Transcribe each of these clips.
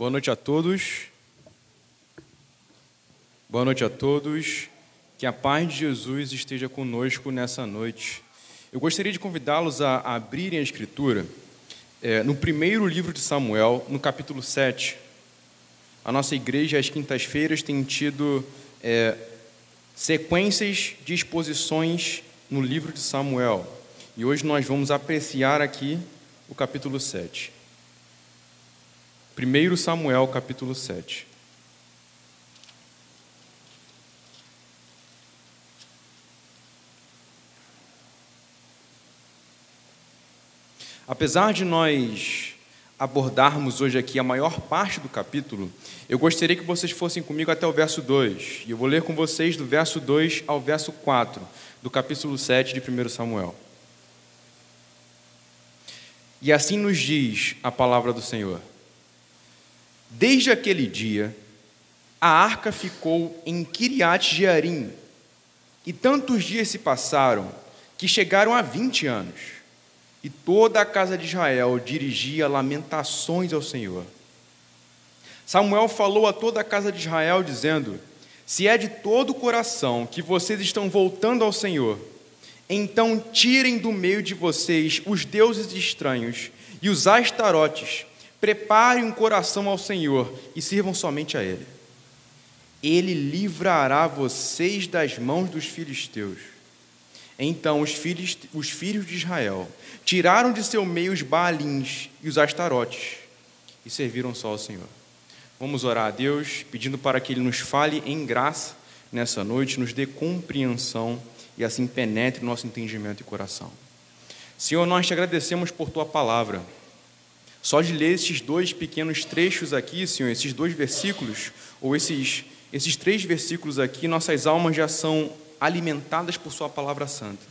Boa noite a todos. Boa noite a todos. Que a paz de Jesus esteja conosco nessa noite. Eu gostaria de convidá-los a abrirem a Escritura é, no primeiro livro de Samuel, no capítulo 7. A nossa igreja, às quintas-feiras, tem tido é, sequências de exposições no livro de Samuel. E hoje nós vamos apreciar aqui o capítulo 7. 1 Samuel, capítulo 7. Apesar de nós abordarmos hoje aqui a maior parte do capítulo, eu gostaria que vocês fossem comigo até o verso 2. E eu vou ler com vocês do verso 2 ao verso 4 do capítulo 7 de 1 Samuel. E assim nos diz a palavra do Senhor. Desde aquele dia, a arca ficou em Kiriat Jearim, e tantos dias se passaram que chegaram a vinte anos, e toda a casa de Israel dirigia lamentações ao Senhor. Samuel falou a toda a casa de Israel, dizendo: Se é de todo o coração que vocês estão voltando ao Senhor, então tirem do meio de vocês os deuses estranhos e os astarotes Preparem um coração ao Senhor e sirvam somente a Ele. Ele livrará vocês das mãos dos filisteus. Então os filhos, os filhos de Israel tiraram de seu meio os baalins e os astarotes e serviram só ao Senhor. Vamos orar a Deus, pedindo para que Ele nos fale em graça nessa noite, nos dê compreensão e assim penetre nosso entendimento e coração. Senhor, nós te agradecemos por tua palavra. Só de ler esses dois pequenos trechos aqui, Senhor, esses dois versículos, ou esses, esses três versículos aqui, nossas almas já são alimentadas por Sua palavra santa.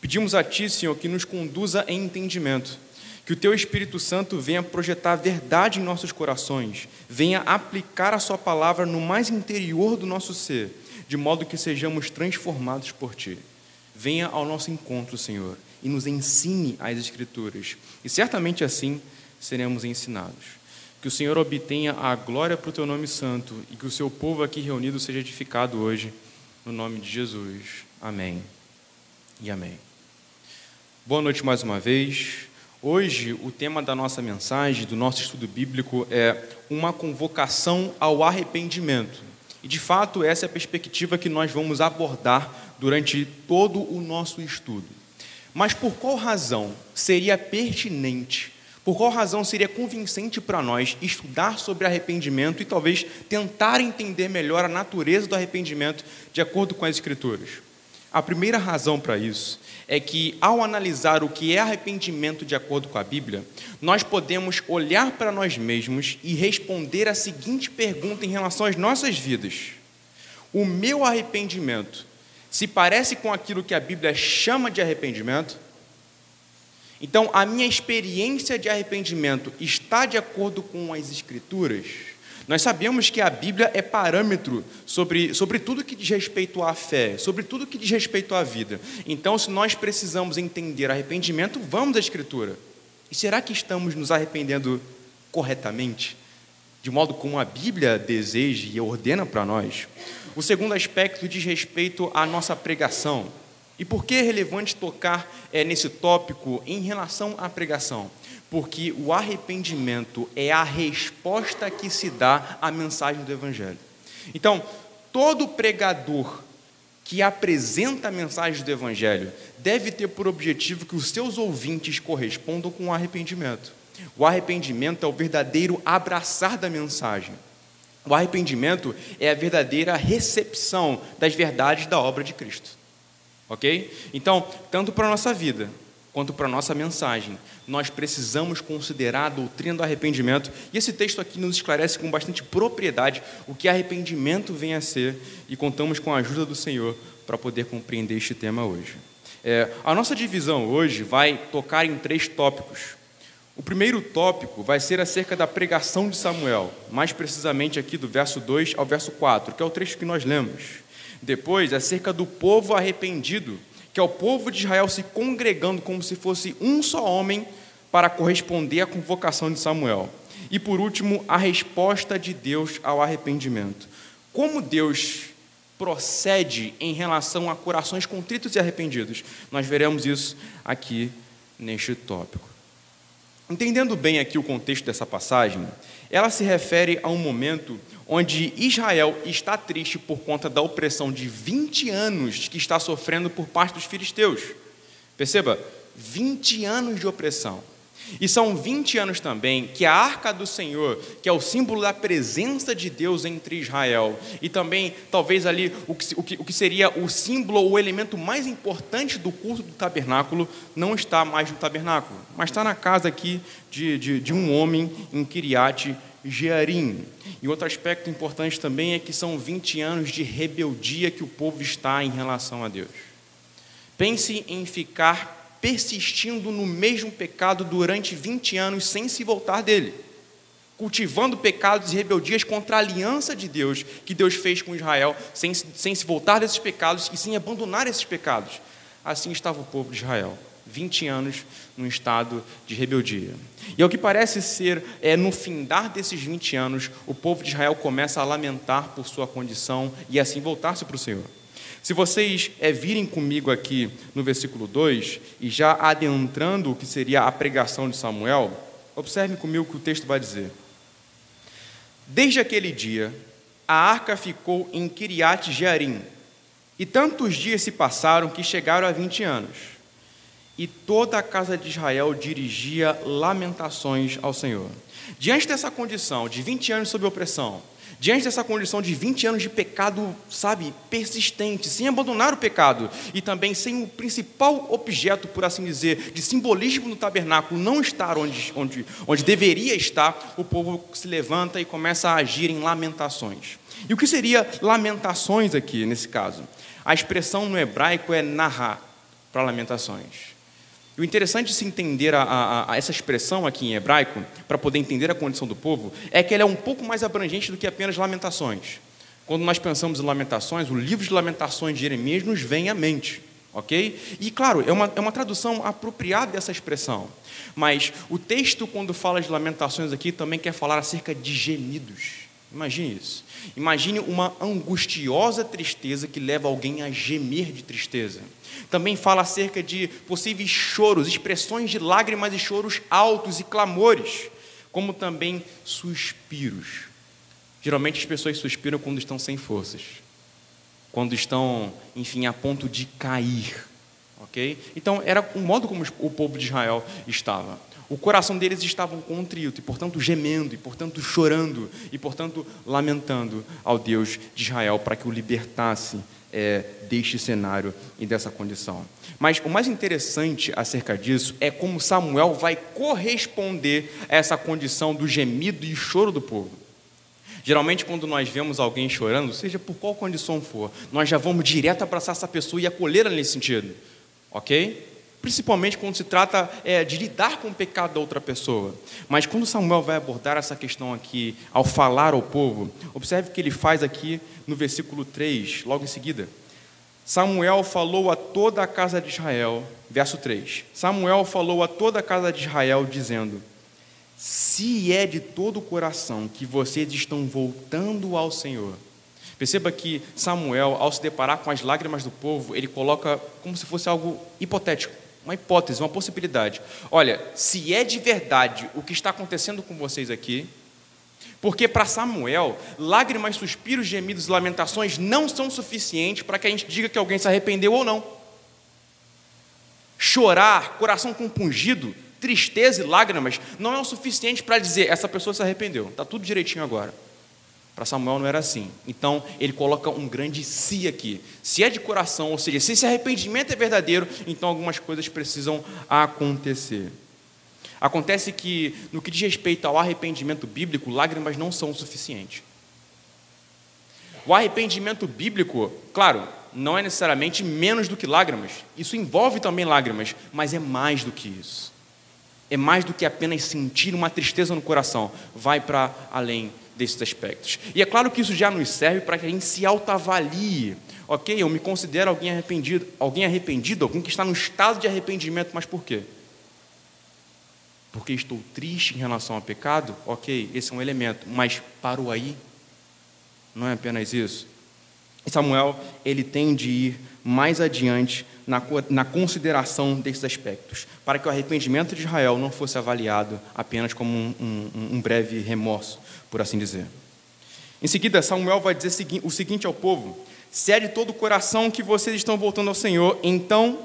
Pedimos a Ti, Senhor, que nos conduza em entendimento, que o Teu Espírito Santo venha projetar a verdade em nossos corações, venha aplicar a Sua palavra no mais interior do nosso ser, de modo que sejamos transformados por Ti. Venha ao nosso encontro, Senhor, e nos ensine as Escrituras, e certamente assim seremos ensinados. Que o Senhor obtenha a glória para o teu nome santo e que o seu povo aqui reunido seja edificado hoje, no nome de Jesus. Amém e amém. Boa noite mais uma vez. Hoje, o tema da nossa mensagem, do nosso estudo bíblico, é uma convocação ao arrependimento. E, de fato, essa é a perspectiva que nós vamos abordar durante todo o nosso estudo. Mas por qual razão seria pertinente por qual razão seria convincente para nós estudar sobre arrependimento e talvez tentar entender melhor a natureza do arrependimento de acordo com as Escrituras? A primeira razão para isso é que, ao analisar o que é arrependimento de acordo com a Bíblia, nós podemos olhar para nós mesmos e responder a seguinte pergunta em relação às nossas vidas: O meu arrependimento se parece com aquilo que a Bíblia chama de arrependimento? Então, a minha experiência de arrependimento está de acordo com as Escrituras? Nós sabemos que a Bíblia é parâmetro sobre, sobre tudo que diz respeito à fé, sobre tudo que diz respeito à vida. Então, se nós precisamos entender arrependimento, vamos à Escritura. E será que estamos nos arrependendo corretamente? De modo como a Bíblia deseja e ordena para nós? O segundo aspecto diz respeito à nossa pregação. E por que é relevante tocar é, nesse tópico em relação à pregação? Porque o arrependimento é a resposta que se dá à mensagem do Evangelho. Então, todo pregador que apresenta a mensagem do Evangelho deve ter por objetivo que os seus ouvintes correspondam com o arrependimento. O arrependimento é o verdadeiro abraçar da mensagem. O arrependimento é a verdadeira recepção das verdades da obra de Cristo. Ok? Então, tanto para a nossa vida quanto para a nossa mensagem, nós precisamos considerar a doutrina do arrependimento, e esse texto aqui nos esclarece com bastante propriedade o que arrependimento vem a ser, e contamos com a ajuda do Senhor para poder compreender este tema hoje. É, a nossa divisão hoje vai tocar em três tópicos. O primeiro tópico vai ser acerca da pregação de Samuel, mais precisamente aqui do verso 2 ao verso 4, que é o trecho que nós lemos. Depois, acerca do povo arrependido, que é o povo de Israel se congregando como se fosse um só homem para corresponder à convocação de Samuel. E por último, a resposta de Deus ao arrependimento. Como Deus procede em relação a corações contritos e arrependidos? Nós veremos isso aqui neste tópico. Entendendo bem aqui o contexto dessa passagem, ela se refere a um momento onde Israel está triste por conta da opressão de 20 anos que está sofrendo por parte dos filisteus. Perceba, 20 anos de opressão. E são 20 anos também que a arca do Senhor, que é o símbolo da presença de Deus entre Israel, e também, talvez ali, o que, o que, o que seria o símbolo, o elemento mais importante do culto do tabernáculo, não está mais no tabernáculo, mas está na casa aqui de, de, de um homem em Kiriat Jearim. E outro aspecto importante também é que são 20 anos de rebeldia que o povo está em relação a Deus. Pense em ficar persistindo no mesmo pecado durante 20 anos sem se voltar dele, cultivando pecados e rebeldias contra a aliança de Deus que Deus fez com Israel, sem, sem se voltar desses pecados e sem abandonar esses pecados. Assim estava o povo de Israel. 20 anos num estado de rebeldia. E ao que parece ser, é no findar desses 20 anos, o povo de Israel começa a lamentar por sua condição e assim voltar-se para o Senhor. Se vocês é, virem comigo aqui no versículo 2, e já adentrando o que seria a pregação de Samuel, observem comigo o que o texto vai dizer. Desde aquele dia, a arca ficou em Kiriat Jearim, e tantos dias se passaram que chegaram a 20 anos. E toda a casa de Israel dirigia lamentações ao Senhor. Diante dessa condição de 20 anos sob opressão, Diante dessa condição de 20 anos de pecado, sabe, persistente, sem abandonar o pecado e também sem o principal objeto, por assim dizer, de simbolismo no tabernáculo não estar onde, onde, onde deveria estar, o povo se levanta e começa a agir em lamentações. E o que seria lamentações aqui, nesse caso? A expressão no hebraico é narrar para lamentações. E o interessante de se entender a, a, a essa expressão aqui em hebraico, para poder entender a condição do povo, é que ela é um pouco mais abrangente do que apenas lamentações. Quando nós pensamos em lamentações, o livro de lamentações de Jeremias nos vem à mente. Ok? E claro, é uma, é uma tradução apropriada dessa expressão. Mas o texto, quando fala de lamentações aqui, também quer falar acerca de gemidos. Imagine isso. Imagine uma angustiosa tristeza que leva alguém a gemer de tristeza. Também fala acerca de possíveis choros, expressões de lágrimas e choros altos e clamores, como também suspiros. Geralmente as pessoas suspiram quando estão sem forças, quando estão, enfim, a ponto de cair. Ok? Então, era o modo como o povo de Israel estava. O coração deles estava contrito, e portanto gemendo, e portanto chorando, e portanto lamentando ao Deus de Israel para que o libertasse é, deste cenário e dessa condição. Mas o mais interessante acerca disso é como Samuel vai corresponder a essa condição do gemido e choro do povo. Geralmente, quando nós vemos alguém chorando, seja por qual condição for, nós já vamos direto abraçar essa pessoa e acolhê-la nesse sentido. Ok? Principalmente quando se trata é, de lidar com o pecado da outra pessoa. Mas quando Samuel vai abordar essa questão aqui, ao falar ao povo, observe o que ele faz aqui no versículo 3, logo em seguida. Samuel falou a toda a casa de Israel, verso 3. Samuel falou a toda a casa de Israel, dizendo: Se é de todo o coração que vocês estão voltando ao Senhor, Perceba que Samuel, ao se deparar com as lágrimas do povo, ele coloca como se fosse algo hipotético uma hipótese, uma possibilidade. Olha, se é de verdade o que está acontecendo com vocês aqui, porque para Samuel, lágrimas, suspiros, gemidos e lamentações não são suficientes para que a gente diga que alguém se arrependeu ou não. Chorar, coração compungido, tristeza e lágrimas não é o suficiente para dizer essa pessoa se arrependeu. Está tudo direitinho agora. Para Samuel não era assim. Então ele coloca um grande se aqui. Se é de coração, ou seja, se esse arrependimento é verdadeiro, então algumas coisas precisam acontecer. Acontece que, no que diz respeito ao arrependimento bíblico, lágrimas não são o suficiente. O arrependimento bíblico, claro, não é necessariamente menos do que lágrimas. Isso envolve também lágrimas, mas é mais do que isso. É mais do que apenas sentir uma tristeza no coração. Vai para além desses aspectos. E é claro que isso já nos serve para que a gente se autoavalie. Ok, eu me considero alguém arrependido, alguém arrependido, alguém que está no estado de arrependimento, mas por quê? porque estou triste em relação ao pecado, ok, esse é um elemento, mas parou aí? Não é apenas isso. Samuel, ele tem de ir mais adiante na, na consideração desses aspectos, para que o arrependimento de Israel não fosse avaliado apenas como um, um, um breve remorso, por assim dizer. Em seguida, Samuel vai dizer o seguinte ao povo: Se é de todo o coração que vocês estão voltando ao Senhor, então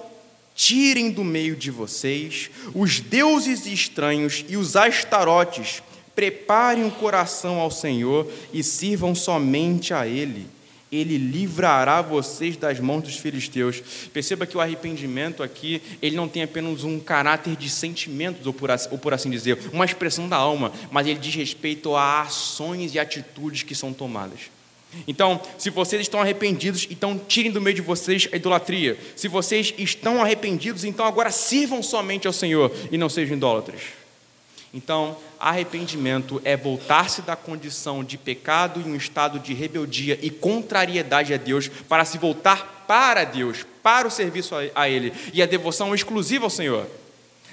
tirem do meio de vocês os deuses estranhos e os astarotes, preparem o coração ao Senhor e sirvam somente a Ele ele livrará vocês das mãos dos filisteus. Perceba que o arrependimento aqui, ele não tem apenas um caráter de sentimentos, ou por, assim, ou por assim dizer, uma expressão da alma, mas ele diz respeito a ações e atitudes que são tomadas. Então, se vocês estão arrependidos, então tirem do meio de vocês a idolatria. Se vocês estão arrependidos, então agora sirvam somente ao Senhor e não sejam idólatras. Então, arrependimento é voltar-se da condição de pecado em um estado de rebeldia e contrariedade a Deus para se voltar para Deus, para o serviço a Ele e a devoção exclusiva ao Senhor.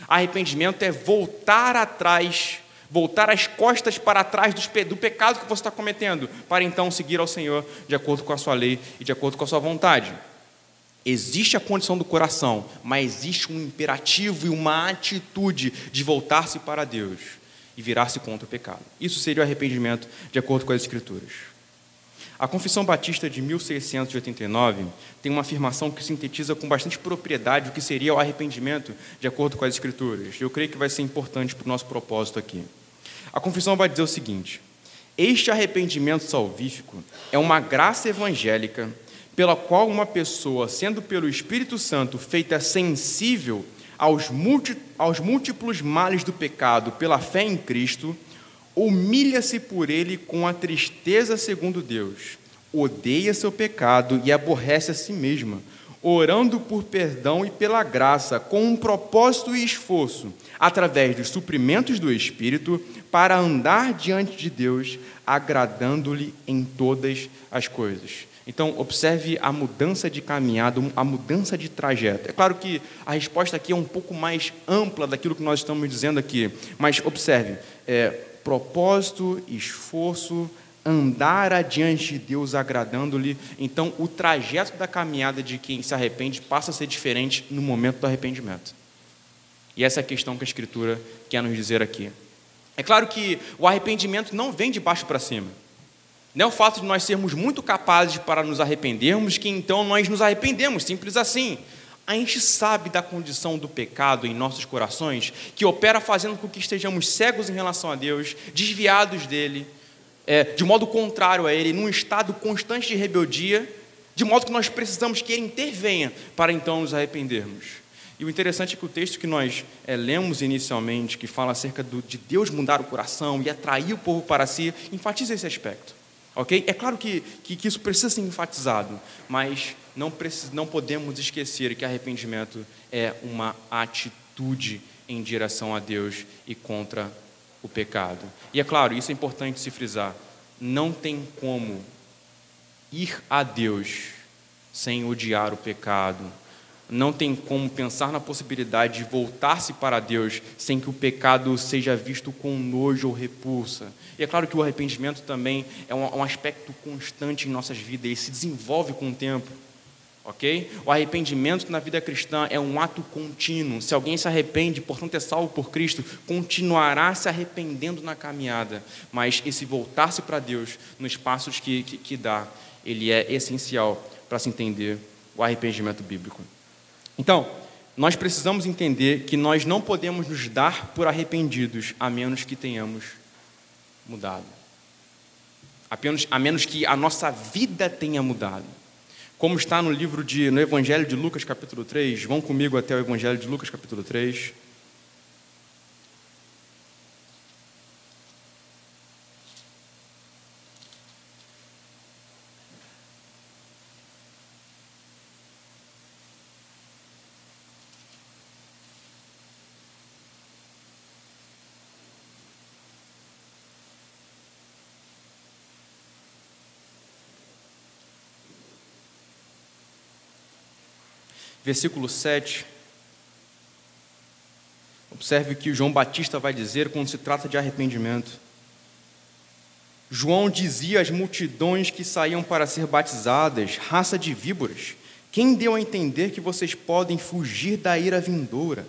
Arrependimento é voltar atrás, voltar as costas para trás do pecado que você está cometendo, para então seguir ao Senhor de acordo com a sua lei e de acordo com a sua vontade. Existe a condição do coração, mas existe um imperativo e uma atitude de voltar-se para Deus e virar-se contra o pecado. Isso seria o arrependimento de acordo com as Escrituras. A Confissão Batista de 1689 tem uma afirmação que sintetiza com bastante propriedade o que seria o arrependimento de acordo com as Escrituras. Eu creio que vai ser importante para o nosso propósito aqui. A confissão vai dizer o seguinte: Este arrependimento salvífico é uma graça evangélica pela qual uma pessoa, sendo pelo Espírito Santo feita sensível aos, múltiplos males do pecado pela fé em Cristo, humilha-se por ele com a tristeza segundo Deus, odeia seu pecado e aborrece a si mesma, orando por perdão e pela graça, com um propósito e esforço, através dos suprimentos do Espírito, para andar diante de Deus, agradando-lhe em todas as coisas. Então, observe a mudança de caminhada, a mudança de trajeto. É claro que a resposta aqui é um pouco mais ampla daquilo que nós estamos dizendo aqui, mas observe: é, propósito, esforço, andar adiante de Deus agradando-lhe. Então, o trajeto da caminhada de quem se arrepende passa a ser diferente no momento do arrependimento. E essa é a questão que a Escritura quer nos dizer aqui. É claro que o arrependimento não vem de baixo para cima. Não é o fato de nós sermos muito capazes para nos arrependermos que então nós nos arrependemos, simples assim. A gente sabe da condição do pecado em nossos corações, que opera fazendo com que estejamos cegos em relação a Deus, desviados dele, é, de modo contrário a ele, num estado constante de rebeldia, de modo que nós precisamos que ele intervenha para então nos arrependermos. E o interessante é que o texto que nós é, lemos inicialmente, que fala acerca do, de Deus mudar o coração e atrair o povo para si, enfatiza esse aspecto. Ok? É claro que, que, que, isso precisa ser enfatizado, mas não, precis, não podemos esquecer que arrependimento é uma atitude em direção a Deus e contra o pecado. E é claro, isso é importante se frisar: não tem como ir a Deus sem odiar o pecado, não tem como pensar na possibilidade de voltar-se para Deus sem que o pecado seja visto com nojo ou repulsa. E é claro que o arrependimento também é um, aspecto constante em nossas vidas, ele se desenvolve com o tempo. Ok? O arrependimento na vida cristã é um ato contínuo. Se alguém se arrepende, portanto é salvo por Cristo, continuará se arrependendo na caminhada. Mas esse voltar-se para Deus, nos passos que, que, que dá, ele é essencial para se entender o arrependimento bíblico. Então, nós precisamos entender que nós não podemos nos dar por arrependidos a menos que tenhamos mudado. Apenas, a menos que a nossa vida tenha mudado. Como está no livro de no Evangelho de Lucas capítulo 3, vão comigo até o Evangelho de Lucas capítulo 3. Versículo 7. Observe o que João Batista vai dizer quando se trata de arrependimento. João dizia às multidões que saíam para ser batizadas, raça de víboras, quem deu a entender que vocês podem fugir da ira vindoura?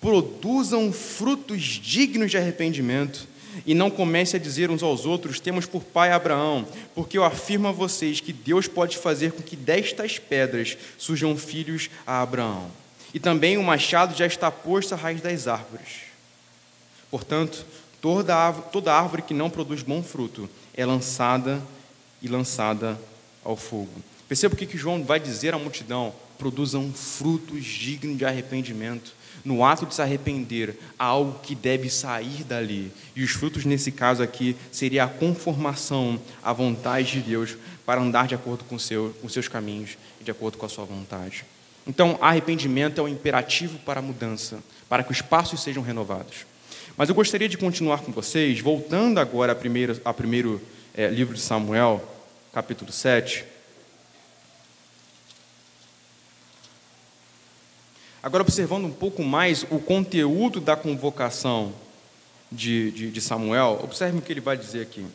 Produzam frutos dignos de arrependimento e não comece a dizer uns aos outros: temos por pai Abraão, porque eu afirmo a vocês que Deus pode fazer com que destas pedras surjam filhos a Abraão. E também o machado já está posto à raiz das árvores. Portanto, toda árvore, toda árvore que não produz bom fruto é lançada e lançada ao fogo. Perceba o que João vai dizer à multidão: produzam frutos dignos de arrependimento. No ato de se arrepender, há algo que deve sair dali. E os frutos, nesse caso aqui, seria a conformação à vontade de Deus para andar de acordo com, seu, com seus caminhos e de acordo com a sua vontade. Então, arrependimento é o imperativo para a mudança, para que os passos sejam renovados. Mas eu gostaria de continuar com vocês, voltando agora a primeiro, a primeiro é, livro de Samuel, capítulo 7. Agora, observando um pouco mais o conteúdo da convocação de, de, de Samuel, observe o que ele vai dizer aqui.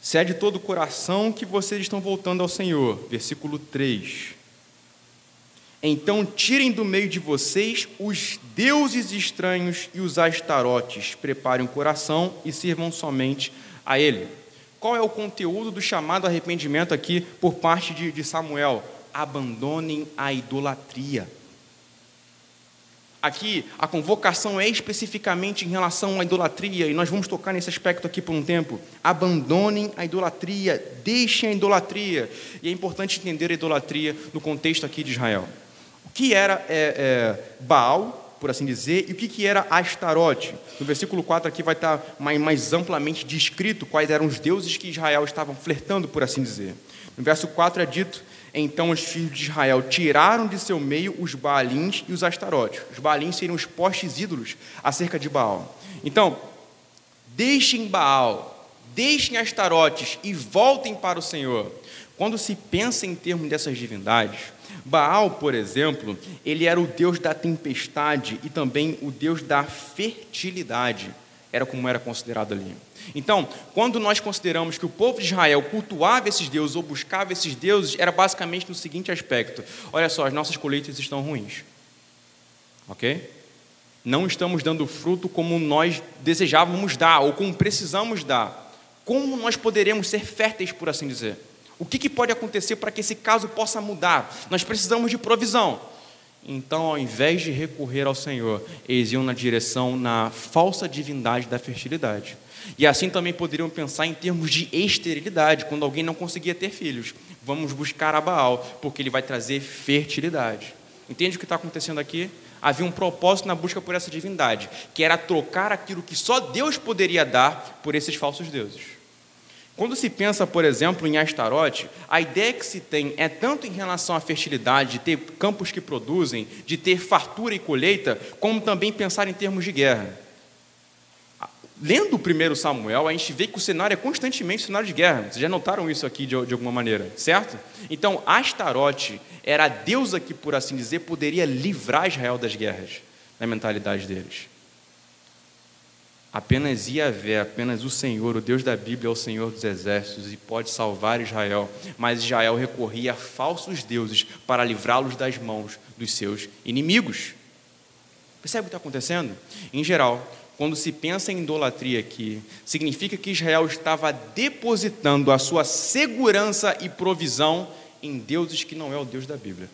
Se é de todo o coração que vocês estão voltando ao Senhor, versículo 3. Então tirem do meio de vocês os deuses estranhos e os astarotes, preparem o coração e sirvam somente a Ele. Qual é o conteúdo do chamado arrependimento aqui por parte de, de Samuel? Abandonem a idolatria. Aqui, a convocação é especificamente em relação à idolatria, e nós vamos tocar nesse aspecto aqui por um tempo. Abandonem a idolatria, deixem a idolatria. E é importante entender a idolatria no contexto aqui de Israel o que era é, é, Baal, por assim dizer, e o que, que era Astarote. No versículo 4 aqui vai estar mais, mais amplamente descrito quais eram os deuses que Israel estavam flertando, por assim dizer. No verso 4 é dito então os filhos de Israel tiraram de seu meio os Baalins e os Astarotes. Os Baalins seriam os postes ídolos acerca de Baal. Então, deixem Baal, deixem Astarotes e voltem para o Senhor. Quando se pensa em termos dessas divindades, Baal, por exemplo, ele era o deus da tempestade e também o deus da fertilidade, era como era considerado ali. Então, quando nós consideramos que o povo de Israel cultuava esses deuses ou buscava esses deuses, era basicamente no seguinte aspecto: olha só, as nossas colheitas estão ruins. Ok? Não estamos dando fruto como nós desejávamos dar ou como precisamos dar. Como nós poderemos ser férteis, por assim dizer? O que, que pode acontecer para que esse caso possa mudar? Nós precisamos de provisão. Então, ao invés de recorrer ao Senhor, eles iam na direção na falsa divindade da fertilidade. E assim também poderiam pensar em termos de esterilidade, quando alguém não conseguia ter filhos. Vamos buscar a Baal, porque ele vai trazer fertilidade. Entende o que está acontecendo aqui? Havia um propósito na busca por essa divindade, que era trocar aquilo que só Deus poderia dar por esses falsos deuses. Quando se pensa, por exemplo, em Astarote, a ideia que se tem é tanto em relação à fertilidade, de ter campos que produzem, de ter fartura e colheita, como também pensar em termos de guerra. Lendo o primeiro Samuel, a gente vê que o cenário é constantemente cenário de guerra. Vocês já notaram isso aqui de, de alguma maneira, certo? Então, Astarote era a deusa que, por assim dizer, poderia livrar Israel das guerras, na mentalidade deles. Apenas Iavé, apenas o Senhor, o Deus da Bíblia, é o Senhor dos exércitos e pode salvar Israel. Mas Israel recorria a falsos deuses para livrá-los das mãos dos seus inimigos. Percebe o que está acontecendo? Em geral, quando se pensa em idolatria aqui, significa que Israel estava depositando a sua segurança e provisão em deuses que não é o Deus da Bíblia.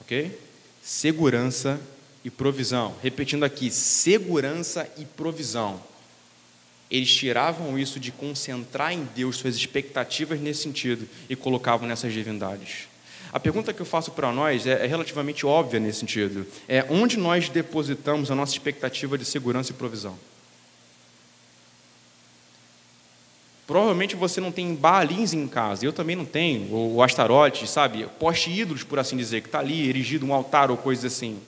Ok? Segurança e provisão. Repetindo aqui, segurança e provisão. Eles tiravam isso de concentrar em Deus suas expectativas nesse sentido e colocavam nessas divindades. A pergunta que eu faço para nós é, é relativamente óbvia nesse sentido. É onde nós depositamos a nossa expectativa de segurança e provisão? Provavelmente você não tem balins em casa, eu também não tenho, ou astarote, sabe? Poste ídolos, por assim dizer, que está ali erigido um altar ou coisa assim.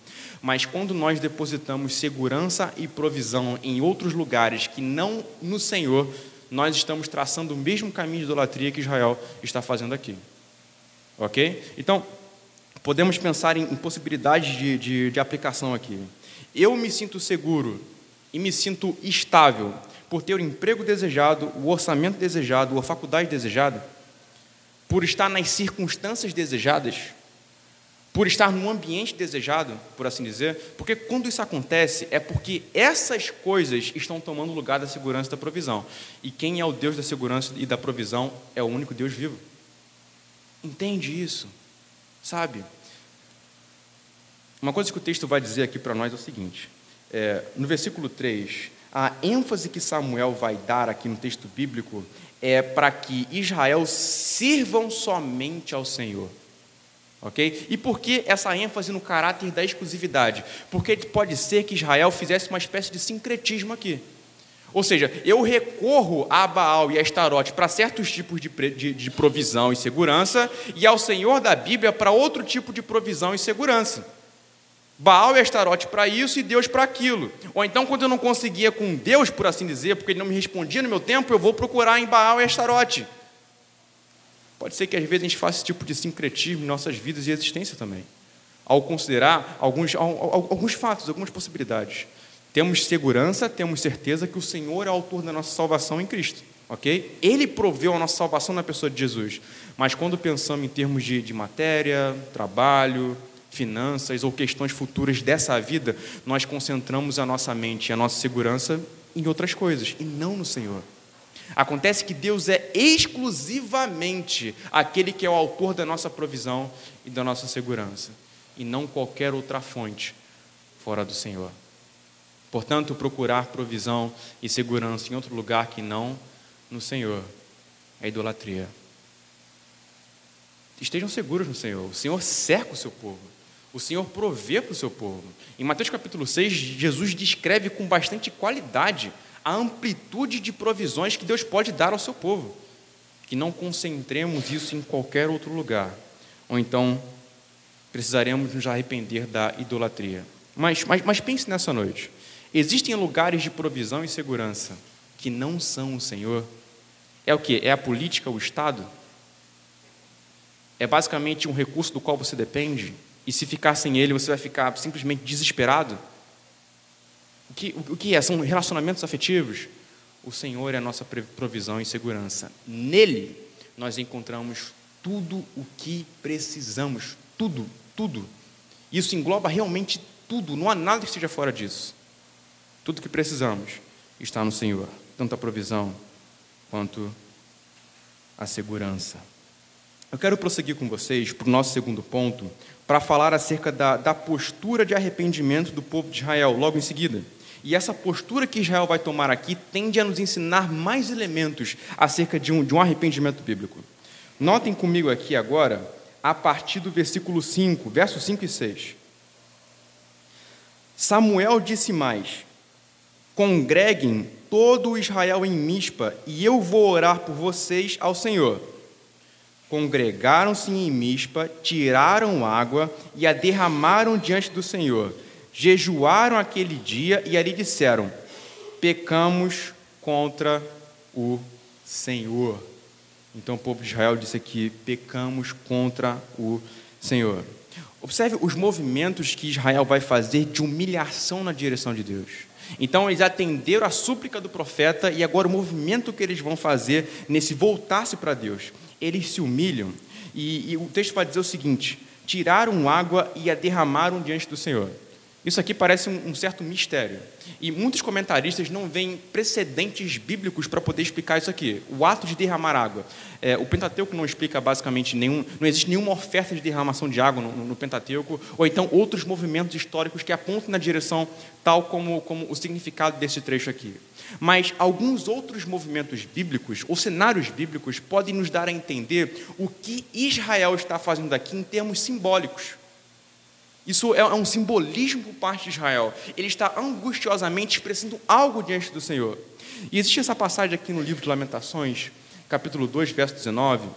Mas quando nós depositamos segurança e provisão em outros lugares que não no Senhor, nós estamos traçando o mesmo caminho de idolatria que Israel está fazendo aqui. Ok? Então, podemos pensar em, possibilidades de, de, de aplicação aqui. Eu me sinto seguro e me sinto estável por ter o emprego desejado, o orçamento desejado, a faculdade desejada, por estar nas circunstâncias desejadas, por estar no ambiente desejado, por assim dizer, porque quando isso acontece é porque essas coisas estão tomando lugar da segurança e da provisão. E quem é o Deus da segurança e da provisão é o único Deus vivo. Entende isso? Sabe? Uma coisa que o texto vai dizer aqui para nós é o seguinte: é, no versículo 3, a ênfase que Samuel vai dar aqui no texto bíblico é para que Israel sirvam somente ao Senhor. Ok? E por que essa ênfase no caráter da exclusividade? Porque pode ser que Israel fizesse uma espécie de sincretismo aqui. Ou seja, eu recorro a Baal e a Estarote para certos tipos de, de, de provisão e segurança, e ao Senhor da Bíblia para outro tipo de provisão e segurança. Baal e Astarote para isso e Deus para aquilo. Ou então, quando eu não conseguia com Deus, por assim dizer, porque ele não me respondia no meu tempo, eu vou procurar em Baal e Astarote. Pode ser que às vezes a gente faça esse tipo de sincretismo em nossas vidas e existência também, ao considerar alguns, alguns fatos, algumas possibilidades. Temos segurança, temos certeza que o Senhor é o autor da nossa salvação em Cristo, ok? Ele proveu a nossa salvação na pessoa de Jesus. Mas quando pensamos em termos de, de matéria, trabalho, finanças ou questões futuras dessa vida, nós concentramos a nossa mente e a nossa segurança em outras coisas e não no Senhor. Acontece que Deus é exclusivamente aquele que é o autor da nossa provisão e da nossa segurança, e não qualquer outra fonte fora do Senhor. Portanto, procurar provisão e segurança em outro lugar que não no Senhor é idolatria. Estejam seguros no Senhor. O Senhor cerca o seu povo. O Senhor provê para o seu povo. Em Mateus capítulo 6, Jesus descreve com bastante qualidade a amplitude de provisões que Deus pode dar ao seu povo. Que não concentremos isso em qualquer outro lugar. Ou então precisaremos nos arrepender da idolatria. Mas, mas, mas pense nessa noite. Existem lugares de provisão e segurança que não são o Senhor. É o que? É a política, o Estado? É basicamente um recurso do qual você depende? e se ficar sem ele, você vai ficar simplesmente desesperado? O que, o que é? São relacionamentos afetivos? O Senhor é a nossa provisão e segurança. Nele, nós encontramos tudo o que precisamos. Tudo, tudo. Isso engloba realmente tudo, não há nada que esteja fora disso. Tudo que precisamos está no Senhor, tanto a provisão quanto a segurança. Eu quero prosseguir com vocês para o nosso segundo ponto, para falar acerca da, da postura de arrependimento do povo de Israel, logo em seguida. E essa postura que Israel vai tomar aqui tende a nos ensinar mais elementos acerca de um, de um arrependimento bíblico. Notem comigo aqui agora, a partir do versículo 5, versos 5 e 6. Samuel disse mais: Congreguem todo o Israel em Mispa, e eu vou orar por vocês ao Senhor congregaram-se em Mispa, tiraram água e a derramaram diante do Senhor. Jejuaram aquele dia e ali disseram: Pecamos contra o Senhor. Então o povo de Israel disse aqui: Pecamos contra o Senhor. Observe os movimentos que Israel vai fazer de humilhação na direção de Deus. Então eles atenderam a súplica do profeta e agora o movimento que eles vão fazer nesse voltar-se para Deus eles se humilham, e, e o texto vai dizer o seguinte: tiraram água e a derramaram diante do Senhor. Isso aqui parece um, certo mistério. E muitos comentaristas não veem precedentes bíblicos para poder explicar isso aqui. O ato de derramar água. É, o Pentateuco não explica basicamente nenhum. Não existe nenhuma oferta de derramação de água no, no Pentateuco, ou então outros movimentos históricos que apontam na direção tal como, como o significado desse trecho aqui. Mas alguns outros movimentos bíblicos, ou cenários bíblicos, podem nos dar a entender o que Israel está fazendo aqui em termos simbólicos. Isso é um simbolismo por parte de Israel. Ele está angustiosamente expressando algo diante do Senhor. E existe essa passagem aqui no livro de Lamentações, capítulo 2, verso 19,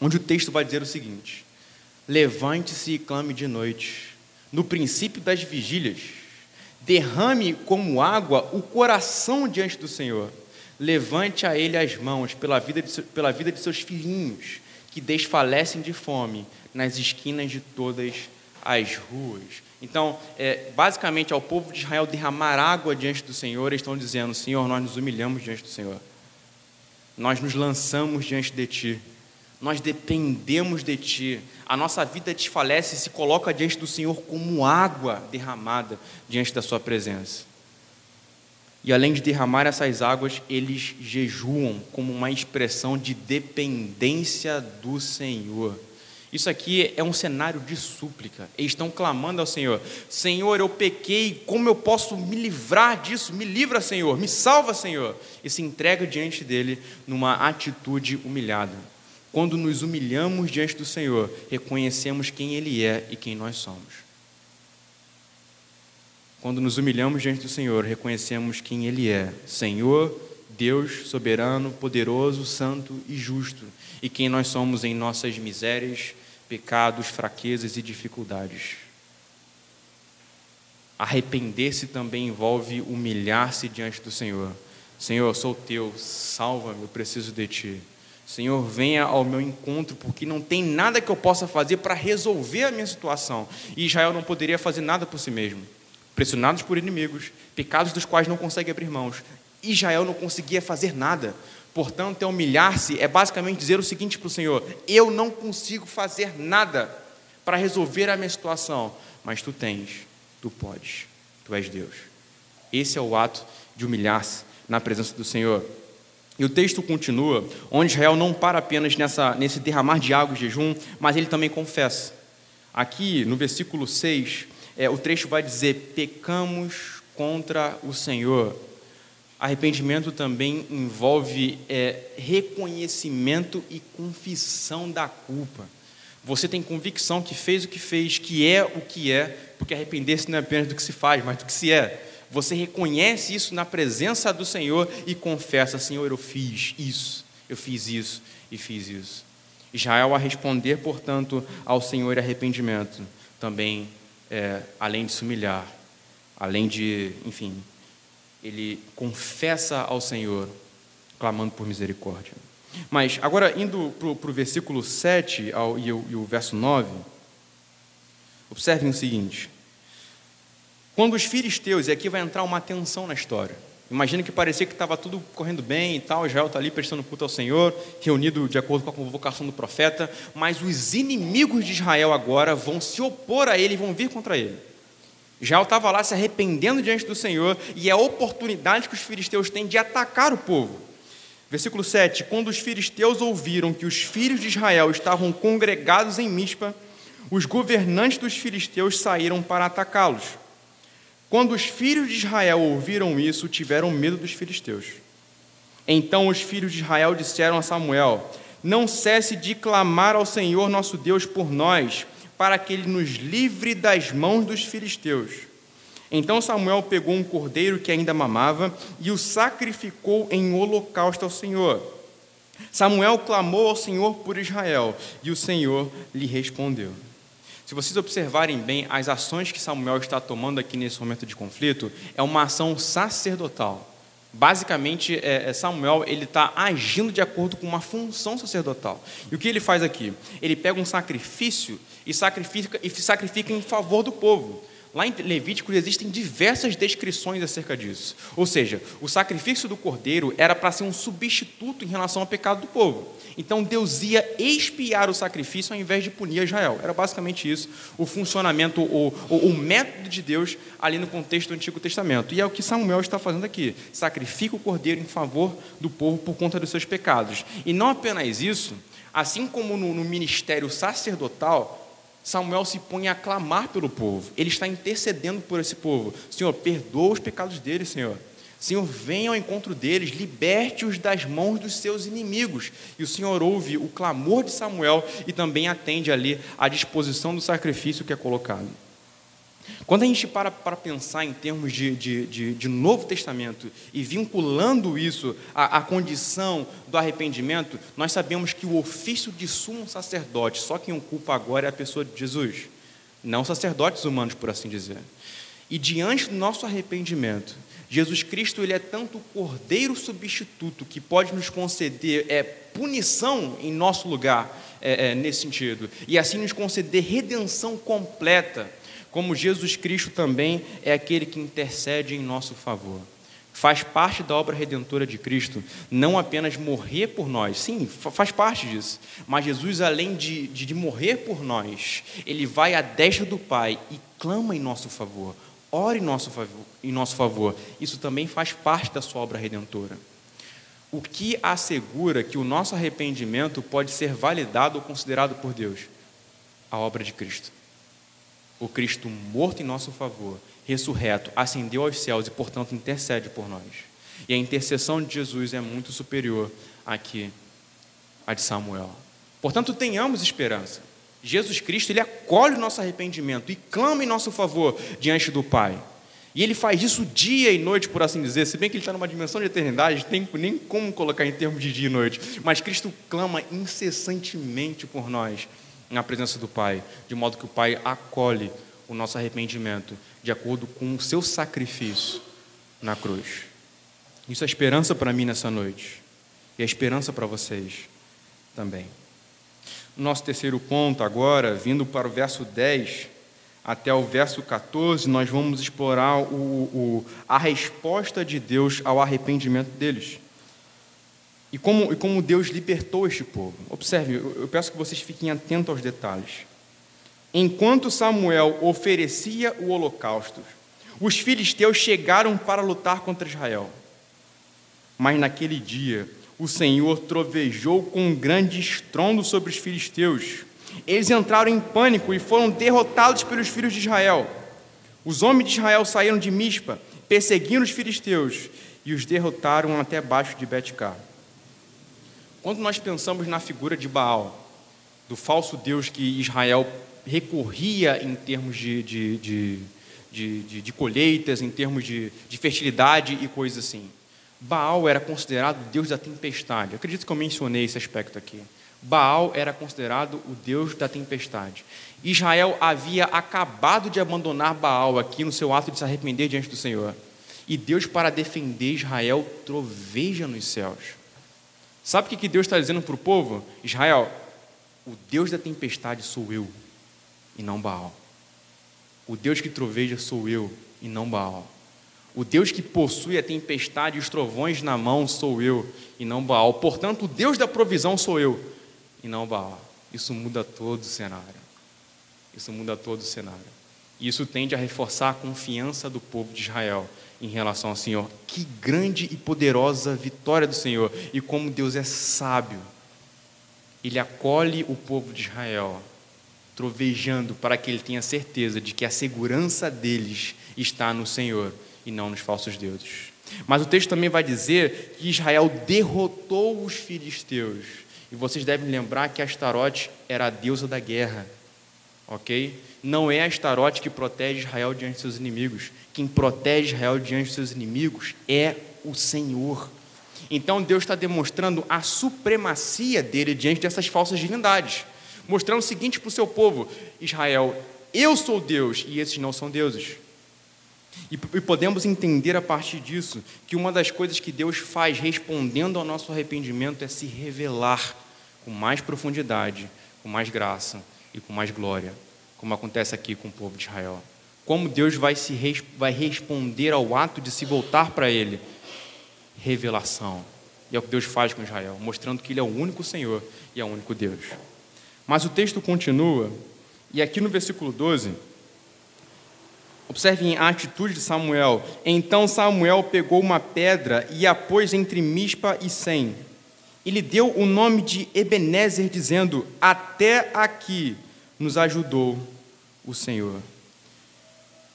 onde o texto vai dizer o seguinte: Levante-se e clame de noite, no princípio das vigílias, derrame como água o coração diante do Senhor, levante a ele as mãos pela vida de, pela vida de seus filhinhos, que desfalecem de fome nas esquinas de todas as ruas. Então, é, basicamente, ao povo de Israel derramar água diante do Senhor, eles estão dizendo: Senhor, nós nos humilhamos diante do Senhor, nós nos lançamos diante de Ti, nós dependemos de Ti, a nossa vida desfalece e se coloca diante do Senhor como água derramada diante da Sua presença. E além de derramar essas águas, eles jejuam como uma expressão de dependência do Senhor. Isso aqui é um cenário de súplica. Eles estão clamando ao Senhor: Senhor, eu pequei, como eu posso me livrar disso? Me livra, Senhor, me salva, Senhor. E se entrega diante dele numa atitude humilhada. Quando nos humilhamos diante do Senhor, reconhecemos quem Ele é e quem nós somos. Quando nos humilhamos diante do Senhor, reconhecemos quem Ele é: Senhor, Deus soberano, poderoso, santo e justo, e quem nós somos em nossas misérias, pecados, fraquezas e dificuldades. Arrepender-se também envolve humilhar-se diante do Senhor. Senhor, eu sou teu, salva-me, eu preciso de ti. Senhor, venha ao meu encontro, porque não tem nada que eu possa fazer para resolver a minha situação. E Israel não poderia fazer nada por si mesmo pressionados por inimigos, pecados dos quais não consegue abrir mãos. Israel não conseguia fazer nada. Portanto, é humilhar-se é basicamente dizer o seguinte para o Senhor: Eu não consigo fazer nada para resolver a minha situação, mas tu tens, tu podes, tu és Deus. Esse é o ato de humilhar-se na presença do Senhor. E o texto continua, onde Israel não para apenas nessa, nesse derramar de água e jejum, mas ele também confessa. Aqui, no versículo 6, é, o trecho vai dizer: pecamos contra o Senhor. Arrependimento também envolve é, reconhecimento e confissão da culpa. Você tem convicção que fez o que fez, que é o que é, porque arrepender-se não é apenas do que se faz, mas do que se é. Você reconhece isso na presença do Senhor e confessa: Senhor, eu fiz isso, eu fiz isso e fiz isso. Israel, a responder, portanto, ao Senhor arrependimento, também é, além de se humilhar, além de, enfim, ele confessa ao Senhor, clamando por misericórdia. Mas, agora, indo para o versículo 7 ao, e, o, e o verso 9, observem o seguinte: quando os filisteus, e aqui vai entrar uma tensão na história, Imagina que parecia que estava tudo correndo bem e tal, Israel está ali prestando culto ao Senhor, reunido de acordo com a convocação do profeta, mas os inimigos de Israel agora vão se opor a ele e vão vir contra ele. Israel estava lá se arrependendo diante do Senhor e é a oportunidade que os filisteus têm de atacar o povo. Versículo 7: Quando os filisteus ouviram que os filhos de Israel estavam congregados em Mispa, os governantes dos filisteus saíram para atacá-los. Quando os filhos de Israel ouviram isso, tiveram medo dos filisteus. Então os filhos de Israel disseram a Samuel: Não cesse de clamar ao Senhor nosso Deus por nós, para que ele nos livre das mãos dos filisteus. Então Samuel pegou um cordeiro que ainda mamava e o sacrificou em holocausto ao Senhor. Samuel clamou ao Senhor por Israel e o Senhor lhe respondeu. Se vocês observarem bem, as ações que Samuel está tomando aqui nesse momento de conflito é uma ação sacerdotal. Basicamente, é, é Samuel ele está agindo de acordo com uma função sacerdotal. E o que ele faz aqui? Ele pega um sacrifício e sacrifica, e sacrifica em favor do povo. Lá em Levíticos existem diversas descrições acerca disso. Ou seja, o sacrifício do cordeiro era para ser um substituto em relação ao pecado do povo. Então Deus ia expiar o sacrifício ao invés de punir Israel. Era basicamente isso, o funcionamento, o, o, o método de Deus ali no contexto do Antigo Testamento. E é o que Samuel está fazendo aqui: sacrifica o cordeiro em favor do povo por conta dos seus pecados. E não apenas isso, assim como no, no ministério sacerdotal, Samuel se põe a clamar pelo povo. Ele está intercedendo por esse povo. Senhor, perdoa os pecados deles, Senhor. Senhor, venha ao encontro deles, liberte-os das mãos dos seus inimigos. E o Senhor ouve o clamor de Samuel e também atende ali à disposição do sacrifício que é colocado. Quando a gente para para pensar em termos de, de, de, de Novo Testamento e vinculando isso à, à, condição do arrependimento, nós sabemos que o ofício de sumo sacerdote, só quem ocupa agora é a pessoa de Jesus, não sacerdotes humanos, por assim dizer. E diante do nosso arrependimento, Jesus Cristo ele é tanto o cordeiro substituto que pode nos conceder é, punição em nosso lugar é, é, nesse sentido e assim nos conceder redenção completa, como Jesus Cristo também é aquele que intercede em nosso favor. Faz parte da obra redentora de Cristo não apenas morrer por nós, sim, faz parte disso, mas Jesus, além de, de, de morrer por nós, ele vai à destra do Pai e clama em nosso favor ore em nosso, favor, em nosso favor. Isso também faz parte da sua obra redentora. O que assegura que o nosso arrependimento pode ser validado ou considerado por Deus? A obra de Cristo. O Cristo morto em nosso favor, ressurreto, ascendeu aos céus e, portanto, intercede por nós. E a intercessão de Jesus é muito superior à de Samuel. Portanto, tenhamos esperança. Jesus Cristo, ele acolhe o nosso arrependimento e clama em nosso favor diante do Pai. E ele faz isso dia e noite, por assim dizer, se bem que ele está numa dimensão de eternidade, tem nem como colocar em termos de dia e noite. Mas Cristo clama incessantemente por nós na presença do Pai, de modo que o Pai acolhe o nosso arrependimento de acordo com o seu sacrifício na cruz. Isso é esperança para mim nessa noite e é esperança para vocês também. Nosso terceiro ponto, agora, vindo para o verso 10 até o verso 14, nós vamos explorar o, o, a resposta de Deus ao arrependimento deles. E como, e como Deus libertou este povo. Observe, eu, eu peço que vocês fiquem atentos aos detalhes. Enquanto Samuel oferecia o holocausto, os filisteus chegaram para lutar contra Israel. Mas naquele dia, o Senhor trovejou com um grande estrondo sobre os filisteus. Eles entraram em pânico e foram derrotados pelos filhos de Israel. Os homens de Israel saíram de Mispa, perseguindo os filisteus e os derrotaram até baixo de Betcar. Quando nós pensamos na figura de Baal, do falso Deus que Israel recorria em termos de, de, de, de, colheitas, em termos de, de fertilidade e coisas assim, Baal era considerado o deus da tempestade. Eu acredito que eu mencionei esse aspecto aqui. Baal era considerado o deus da tempestade. Israel havia acabado de abandonar Baal aqui no seu ato de se arrepender diante do Senhor. E Deus, para defender Israel, troveja nos céus. Sabe o que Deus está dizendo para o povo? Israel, o Deus da tempestade sou eu, e não Baal. O Deus que troveja sou eu, e não Baal. O Deus que possui a tempestade e os trovões na mão sou eu e não Baal. Portanto, o Deus da provisão sou eu e não Baal. Isso muda todo o cenário. Isso muda todo o cenário. E isso tende a reforçar a confiança do povo de Israel em relação ao Senhor. Que grande e poderosa vitória do Senhor e como Deus é sábio. Ele acolhe o povo de Israel, trovejando para que ele tenha certeza de que a segurança deles está no Senhor e não nos falsos deuses. Mas o texto também vai dizer que Israel derrotou os filisteus. E vocês devem lembrar que Astarote era a deusa da guerra. Ok? Não é Astarote que protege Israel diante de seus inimigos. Quem protege Israel diante de seus inimigos é o Senhor. Então Deus está demonstrando a supremacia dele diante dessas falsas divindades. Mostrando o seguinte para o seu povo: Israel, eu sou Deus e esses não são deuses. E, podemos entender a partir disso que uma das coisas que Deus faz respondendo ao nosso arrependimento é se revelar com mais profundidade, com mais graça e com mais glória, como acontece aqui com o povo de Israel. Como Deus vai, se, vai responder ao ato de se voltar para Ele? Revelação. E é o que Deus faz com Israel, mostrando que Ele é o único Senhor e é o único Deus. Mas o texto continua, e aqui no versículo 12 Observem a atitude de Samuel. Então Samuel pegou uma pedra e a pôs entre Mispa e Sem. Ele deu o nome de Ebenezer, dizendo: Até aqui nos ajudou o Senhor.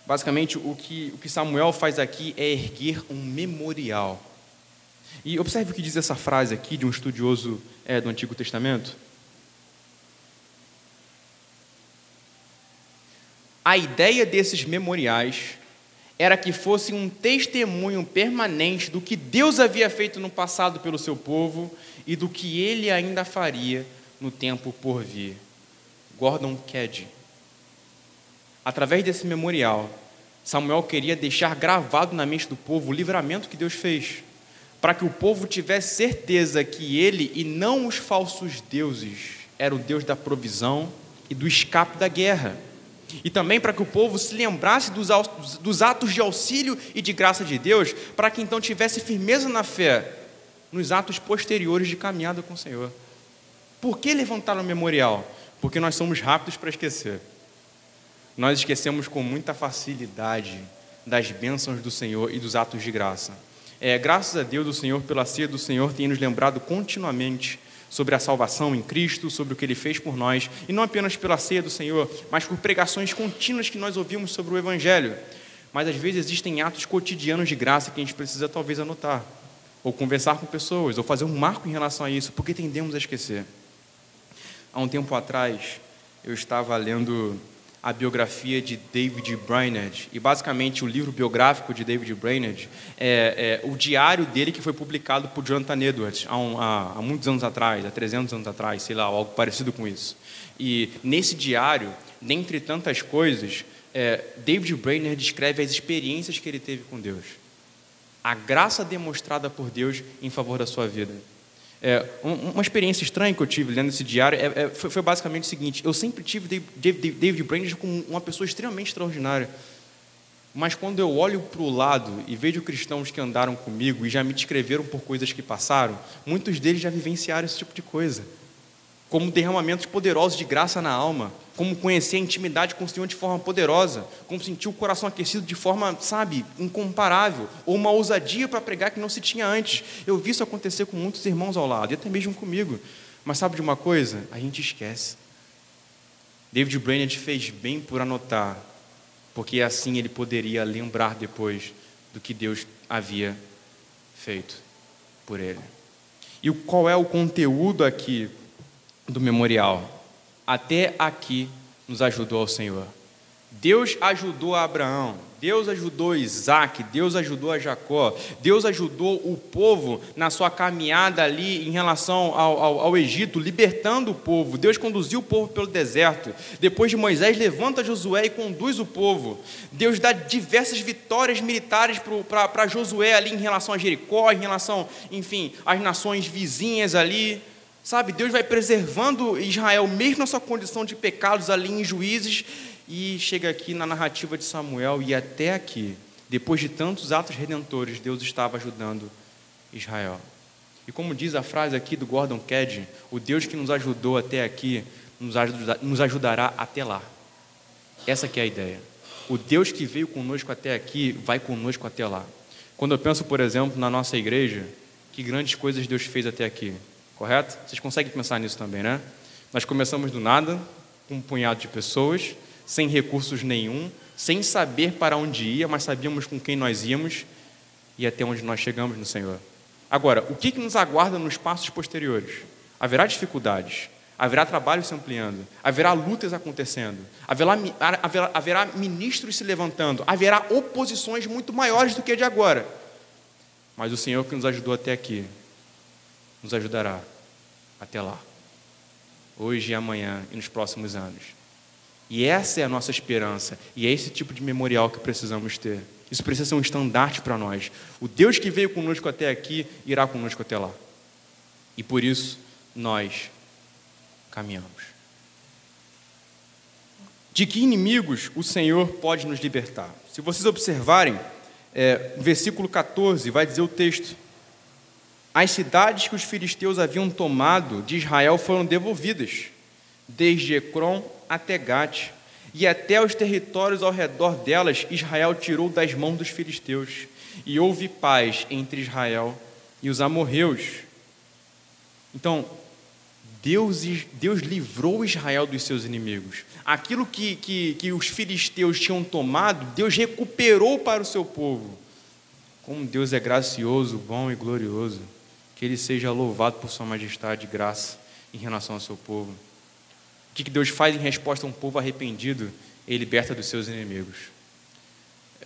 Basicamente, o que, o que Samuel faz aqui é erguer um memorial. E observe o que diz essa frase aqui de um estudioso é, do Antigo Testamento. A ideia desses memoriais era que fosse um testemunho permanente do que Deus havia feito no passado pelo seu povo e do que ele ainda faria no tempo por vir. Gordon Keddy. Através desse memorial, Samuel queria deixar gravado na mente do povo o livramento que Deus fez, para que o povo tivesse certeza que ele e não os falsos deuses era o Deus da provisão e do escape da guerra. E também para que o povo se lembrasse dos, atos de auxílio e de graça de Deus, para que então tivesse firmeza na fé nos atos posteriores de caminhada com o Senhor. Por que levantar o memorial? Porque nós somos rápidos para esquecer. Nós esquecemos com muita facilidade das bênçãos do Senhor e dos atos de graça. É, graças a Deus, o Senhor, pela ceia do Senhor, tem nos lembrado continuamente sobre a salvação em Cristo, sobre o que Ele fez por nós, e não apenas pela ceia do Senhor, mas por pregações contínuas que nós ouvimos sobre o Evangelho. Mas às vezes existem atos cotidianos de graça que a gente precisa talvez anotar, ou conversar com pessoas, ou fazer um marco em relação a isso, porque tendemos a esquecer. Há um tempo atrás, eu estava lendo a biografia de David Brainerd. E basicamente o livro biográfico de David Brainerd é, é o diário dele que foi publicado por Jonathan Edwards há, um, há, há, muitos anos atrás, há 300 anos atrás, sei lá, algo parecido com isso. E nesse diário, dentre tantas coisas, é, David Brainerd descreve as experiências que ele teve com Deus. A graça demonstrada por Deus em favor da sua vida. É, uma experiência estranha que eu tive lendo esse diário é, é, foi, foi, basicamente o seguinte: eu sempre tive David, David como uma pessoa extremamente extraordinária. Mas quando eu olho para o lado e vejo cristãos que andaram comigo e já me descreveram por coisas que passaram, muitos deles já vivenciaram esse tipo de coisa como derramamentos poderosos de graça na alma, como conhecer a intimidade com o Senhor de forma poderosa, como sentir o coração aquecido de forma, sabe, incomparável, ou uma ousadia para pregar que não se tinha antes. Eu vi isso acontecer com muitos irmãos ao lado, e até mesmo comigo. Mas sabe de uma coisa? A gente esquece. David Brainerd fez bem por anotar, porque assim ele poderia lembrar depois do que Deus havia feito por ele. E qual é o conteúdo aqui do memorial. Até aqui nos ajudou o Senhor. Deus ajudou Abraão, Deus ajudou Isaac, Deus ajudou a Jacó, Deus ajudou o povo na sua caminhada ali em relação ao, ao, ao, Egito, libertando o povo. Deus conduziu o povo pelo deserto. Depois de Moisés, levanta Josué e conduz o povo. Deus dá diversas vitórias militares para Josué ali em relação a Jericó, em relação, enfim, às nações vizinhas ali. Sabe, Deus vai preservando Israel, mesmo na sua condição de pecados ali em juízes, e chega aqui na narrativa de Samuel, e até aqui, depois de tantos atos redentores, Deus estava ajudando Israel. E como diz a frase aqui do Gordon Kedge, o Deus que nos ajudou até aqui, nos, ajuda, nos ajudará até lá. Essa que é a ideia. O Deus que veio conosco até aqui, vai conosco até lá. Quando eu penso, por exemplo, na nossa igreja, que grandes coisas Deus fez até aqui correto? Vocês conseguem pensar nisso também, né? Nós começamos do nada, com um punhado de pessoas, sem recursos nenhum, sem saber para onde ia, mas sabíamos com quem nós íamos e até onde nós chegamos no Senhor. Agora, o que, nos aguarda nos passos posteriores? Haverá dificuldades, haverá trabalho se ampliando, haverá lutas acontecendo, haverá, haverá, haverá ministros se levantando, haverá oposições muito maiores do que a de agora. Mas o Senhor que nos ajudou até aqui, nos ajudará até lá, hoje e amanhã e nos próximos anos. E essa é a nossa esperança, e é esse tipo de memorial que precisamos ter. Isso precisa ser um estandarte para nós. O Deus que veio conosco até aqui irá conosco até lá. E por isso nós caminhamos. De que inimigos o Senhor pode nos libertar? Se vocês observarem, é, versículo 14 vai dizer o texto: as cidades que os filisteus haviam tomado de Israel foram devolvidas, desde Ecrom até Gate, e até os territórios ao redor delas Israel tirou das mãos dos filisteus, e houve paz entre Israel e os amorreus. Então, Deus, Deus livrou Israel dos seus inimigos. Aquilo que, que, que os filisteus tinham tomado, Deus recuperou para o seu povo. Como Deus é gracioso, bom e glorioso que ele seja louvado por sua majestade e graça em relação ao seu povo. O que Deus faz em resposta a um povo arrependido? Ele liberta dos seus inimigos.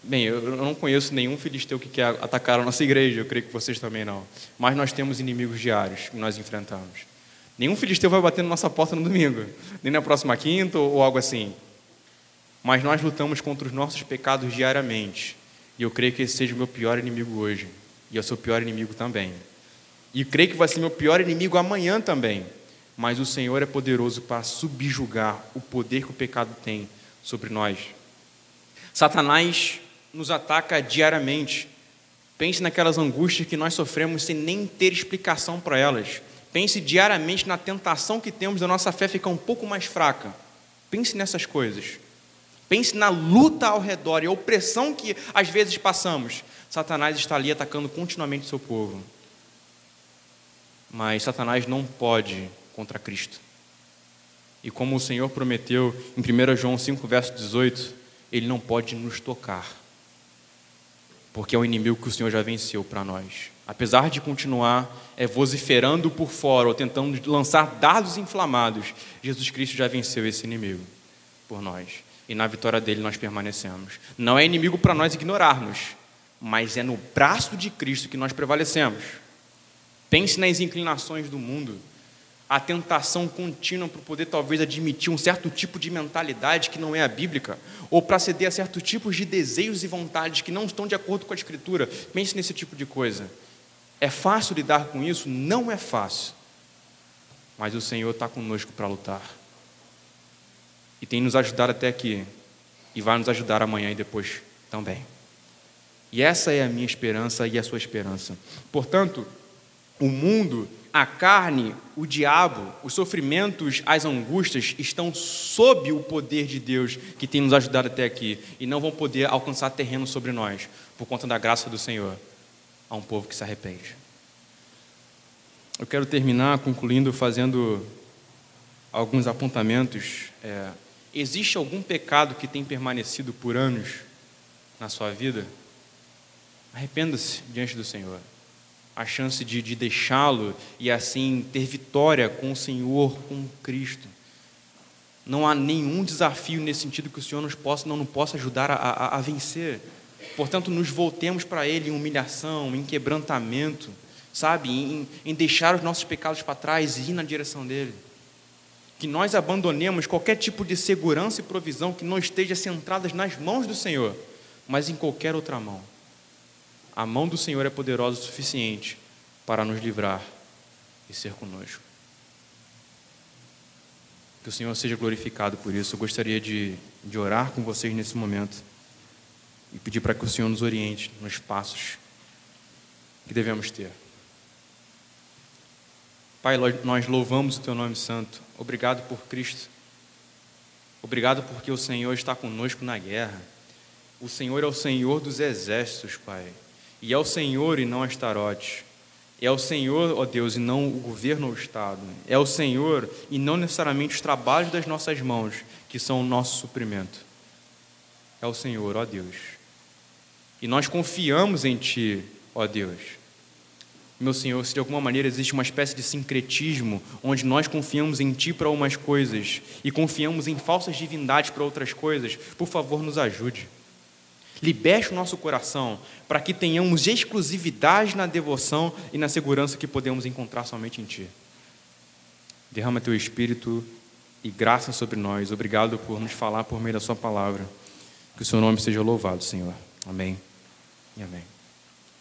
Bem, eu não conheço nenhum filisteu que quer atacar a nossa igreja, eu creio que vocês também não. Mas nós temos inimigos diários que nós enfrentamos. Nenhum filisteu vai bater na nossa porta no domingo, nem na próxima quinta ou algo assim. mas nós lutamos contra os nossos pecados diariamente. E eu creio que esse seja o meu pior inimigo hoje. E é o seu pior inimigo também. E creio que vai ser meu pior inimigo amanhã também. Mas o Senhor é poderoso para subjugar o poder que o pecado tem sobre nós. Satanás nos ataca diariamente. Pense naquelas angústias que nós sofremos sem nem ter explicação para elas. Pense diariamente na tentação que temos da nossa fé ficar um pouco mais fraca. Pense nessas coisas. Pense na luta ao redor e a opressão que às vezes passamos. Satanás está ali atacando continuamente o seu povo. Mas Satanás não pode contra Cristo. E como o Senhor prometeu em 1 João 5, verso 18, ele não pode nos tocar. Porque é o inimigo que o Senhor já venceu para nós. Apesar de continuar é, vociferando por fora ou tentando lançar dados inflamados, Jesus Cristo já venceu esse inimigo por nós e na vitória dele nós permanecemos. Não é inimigo para nós ignorarmos, mas é no braço de Cristo que nós prevalecemos. Pense nas inclinações do mundo, a tentação contínua para poder talvez admitir um certo tipo de mentalidade que não é a bíblica, ou para ceder a certos tipos de desejos e vontades que não estão de acordo com a Escritura. Pense nesse tipo de coisa. É fácil lidar com isso? Não é fácil. Mas o Senhor está conosco para lutar e tem nos ajudado até aqui e vai nos ajudar amanhã e depois também. E essa é a minha esperança e a sua esperança. Portanto, o mundo, a carne, o diabo, os sofrimentos, as angústias estão sob o poder de Deus que tem nos ajudado até aqui e não vão poder alcançar terreno sobre nós por conta da graça do Senhor a um povo que se arrepende. Eu quero terminar concluindo fazendo alguns apontamentos. É, Existe algum pecado que tem permanecido por anos na sua vida? Arrependa-se diante do Senhor. A chance de, de deixá-lo e assim ter vitória com o Senhor, com Cristo. Não há nenhum desafio nesse sentido que o Senhor nos possa, não nos possa ajudar a, a, a vencer. Portanto, nos voltemos para Ele em humilhação, em quebrantamento, sabe? Em, em deixar os nossos pecados para trás e ir na direção dEle que nós abandonemos qualquer tipo de segurança e provisão que não esteja centrada nas mãos do Senhor, mas em qualquer outra mão. A mão do Senhor é poderosa o suficiente para nos livrar e ser conosco. Que o Senhor seja glorificado por isso. Eu gostaria de, de orar com vocês nesse momento e pedir para que o Senhor nos oriente nos passos que devemos ter. Pai, nós louvamos o Teu nome santo. Obrigado por Cristo. Obrigado porque o Senhor está conosco na guerra. O Senhor é o Senhor dos exércitos, Pai. E é o Senhor e não Astarote. É o Senhor, ó Deus, e não o governo ou o Estado. É o Senhor e não necessariamente os trabalhos das nossas mãos que são o nosso suprimento. É o Senhor, ó Deus. E nós confiamos em Ti, ó Deus meu Senhor, se de alguma maneira existe uma espécie de sincretismo, onde nós confiamos em Ti para algumas coisas e confiamos em falsas divindades para outras coisas, por favor, nos ajude. Liberte o nosso coração para que tenhamos exclusividade na devoção e na segurança que podemos encontrar somente em Ti. Derrama Teu Espírito e graça sobre nós. Obrigado por nos falar por meio da Sua palavra. Que o Seu nome seja louvado, Senhor. Amém e amém.